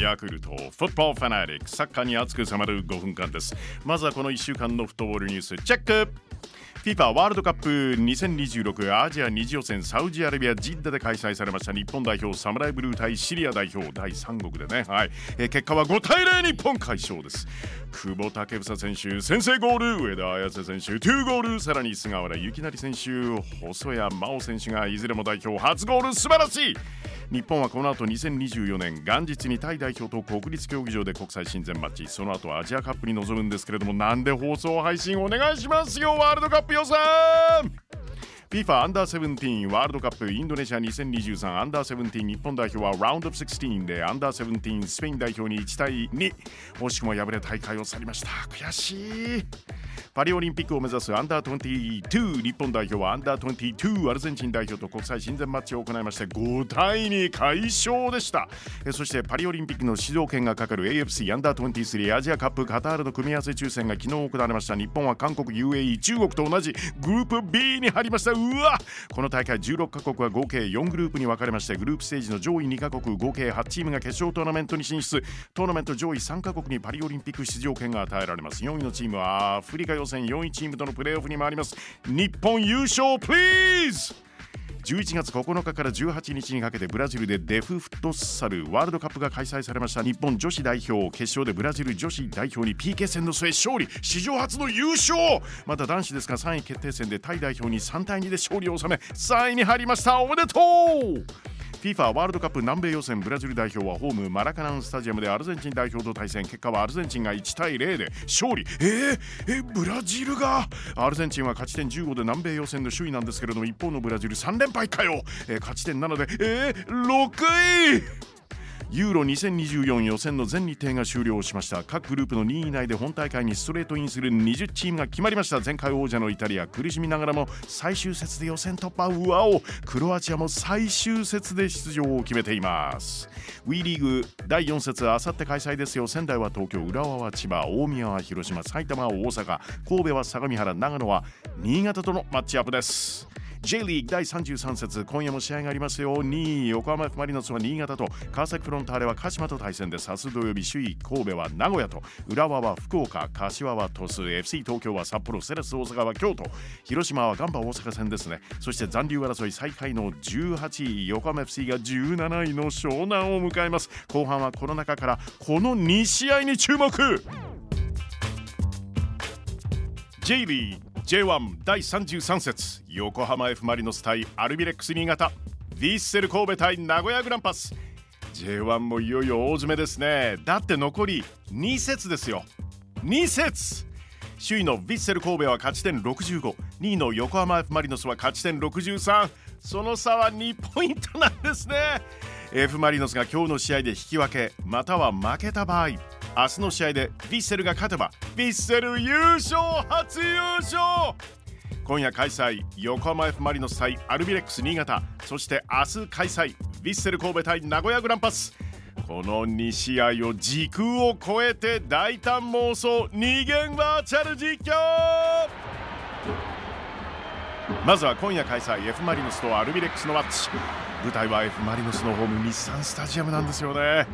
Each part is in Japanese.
ヤクルトフットボールファナリックサッカーに熱く迫る5分間です。まずはこの1週間のフットボールニュースチェック。FIFA ワールドカップ2026アジア2次予選サウジアラビアジッダで開催されました。日本代表サムライブルー対シリア代表第3国でね、はい。え、結果は5対0日本快勝です。久保建英選手先制ゴール。上田綺世選手2ゴール。さらに菅原由成選手細谷真央選手がいずれも代表初ゴール素晴らしい。日本はこの後2024年元日にタイ代表と国立競技場で国際親善マッチ。その後アジアカップに臨むんですけれどもなんで放送配信お願いしますよワールドカップ。予選 FIFA アンダーセブンティーンワールドカップインドネシア2023アンダーセブンティーン日本代表はラウンドオブ16でアンダーセブンティーンスペイン代表に1対2惜しくも敗れ大会を去りました。悔しい。パリオリンピックを目指すアンダー22日本代表はアンダー22アルゼンチン代表と国際親善マッチを行いまして5対2快勝でした。そしてパリオリンピックの出場権がかかる AFC アンダー23アジアカップカタールの組み合わせ抽選が昨日行われました。日本は韓国 UAE 中国と同じグループ B に入りました。うわこの大会16カ国は合計4グループに分かれましてグループステージの上位2カ国合計8チームが決勝トーナメントに進出。トーナメント上位3カ国にパリオリンピック出場権が与えられます。4位のチームはアフリカ予選4位チームとのプレーオフに回ります。日本優勝プリーズ11月9日から18日にかけてブラジルでデフフットサルワールドカップが開催されました。日本女子代表決勝でブラジル女子代表に PK 戦の末勝利。史上初の優勝。また男子ですが3位決定戦でタイ代表に3対2で勝利を収め3位に入りました。おめでとう! FIFA ワールドカップ南米予選ブラジル代表はホームマラカナンスタジアムでアルゼンチン代表と対戦。結果はアルゼンチンが1対0で勝利。えー、えブラジルが？アルゼンチンは勝ち点15で南米予選の首位なんですけれども一方のブラジル3連敗かよ、えー、勝ち点7でえー、6位。ユーロ2024予選の全日程が終了しました。各グループの2位以内で本大会にストレートインする20チームが決まりました。前回王者のイタリア苦しみながらも最終節で予選突破。うわおクロアチアも最終節で出場を決めています。WE リーグ第4節あさって開催ですよ。仙台は東京浦和は千葉大宮は広島埼玉は大阪神戸は相模原長野は新潟とのマッチアップです。J リーグ第33節今夜も試合がありますよ。2位横浜 F・ マリノスは新潟と川崎フロンターレは鹿島と対戦です明日土曜日首位神戸は名古屋と。浦和は福岡柏は鳥栖 FC 東京は札幌セレス大阪は京都。広島はガンバ大阪戦ですね。そして残留争い最下位の18位横浜 FC が17位の湘南を迎えます。後半はこの中からこの2試合に注目。J リーグ J1 第33節横浜 F・ マリノス対アルビレックス新潟。ヴィッセル神戸対名古屋グランパス。J1 もいよいよ大詰めですね。だって残り2節ですよ。2節。首位のヴィッセル神戸は勝ち点652位の横浜 F・ マリノスは勝ち点63その差は2ポイントなんですね。F・ マリノスが今日の試合で引き分けまたは負けた場合。明日の試合でヴィッセルが勝てばヴィッセル優勝初優勝。今夜開催横浜 F・ マリノス対アルビレックス新潟。そして明日開催ヴィッセル神戸対名古屋グランパス。この2試合を時空を超えて大胆妄想二元バーチャル実況。まずは今夜開催 F・ マリノスとアルビレックスのマッチ。舞台は F・ マリノスのホーム日産スタジアムなんですよね。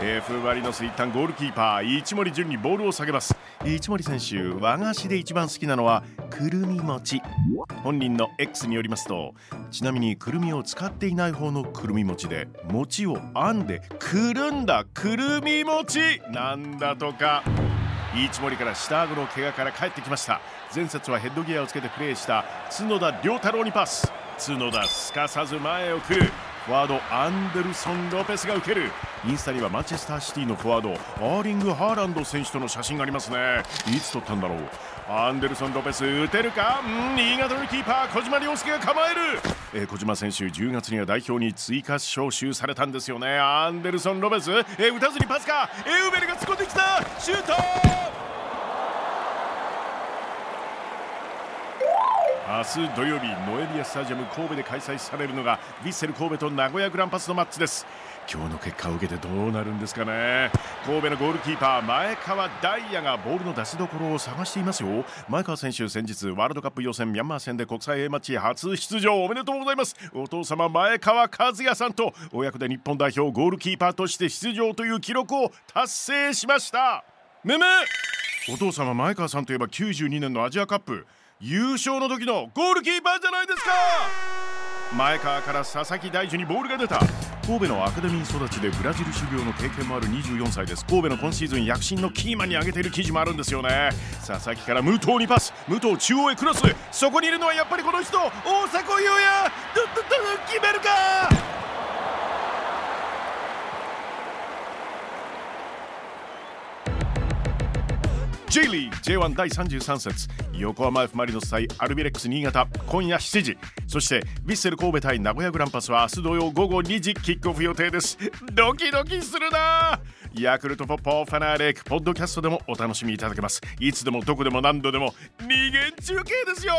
F マリノス一旦ゴールキーパー一森純にボールを下げます。一森選手和菓子で一番好きなのはくるみ餅。本人の X によりますとちなみにくるみを使っていない方のくるみ餅で餅を編んでくるんだ。くるみ餅なんだとか。一森から下顎の怪我から帰ってきました。前節はヘッドギアをつけてプレーした角田良太郎にパス。角田すかさず前を来る。フォワードアンデルソン・ロペスが受ける。インスタにはマチェスターシティのフォワードアーリング・ハーランド選手との写真がありますね。いつ撮ったんだろう。アンデルソン・ロペス打てるか？ん新潟のキーパー小島亮介が構える、えー、小島選手10月には代表に追加招集されたんですよね。アンデルソン・ロペス、えー、打たずにパスか？エウベルが突っ込んできた！シュート！明日土曜日ノエビアスタジアム神戸で開催されるのがヴィッセル神戸と名古屋グランパスのマッチです。今日の結果を受けてどうなるんですかね。神戸のゴールキーパー前川大也がボールの出しどころを探していますよ。前川選手先日ワールドカップ予選ミャンマー戦で国際 A マッチ初出場おめでとうございます。お父様前川和也さんと親子で日本代表ゴールキーパーとして出場という記録を達成しました。むむお父様前川さんといえば92年のアジアカップ。優勝の時のゴールキーパーじゃないですか。前川から佐々木大樹にボールが出た。神戸のアカデミー育ちでブラジル修行の経験もある24歳です。神戸の今シーズン躍進のキーマンに挙げている記事もあるんですよね。佐々木から武藤にパス。武藤中央へクロス。そこにいるのはやっぱりこの人大迫勇也。どどど決めるか。J リーグ J1 第33節。横浜 F・ マリノス対アルビレックス新潟。今夜7時。そしてヴィッセル神戸対名古屋グランパスは明日土曜午後2時。キックオフ予定です。ドキドキするな！ヤクルトポッポファナーレックポッドキャストでもお楽しみいただけます。いつでもどこでも何度でも二元中継ですよ！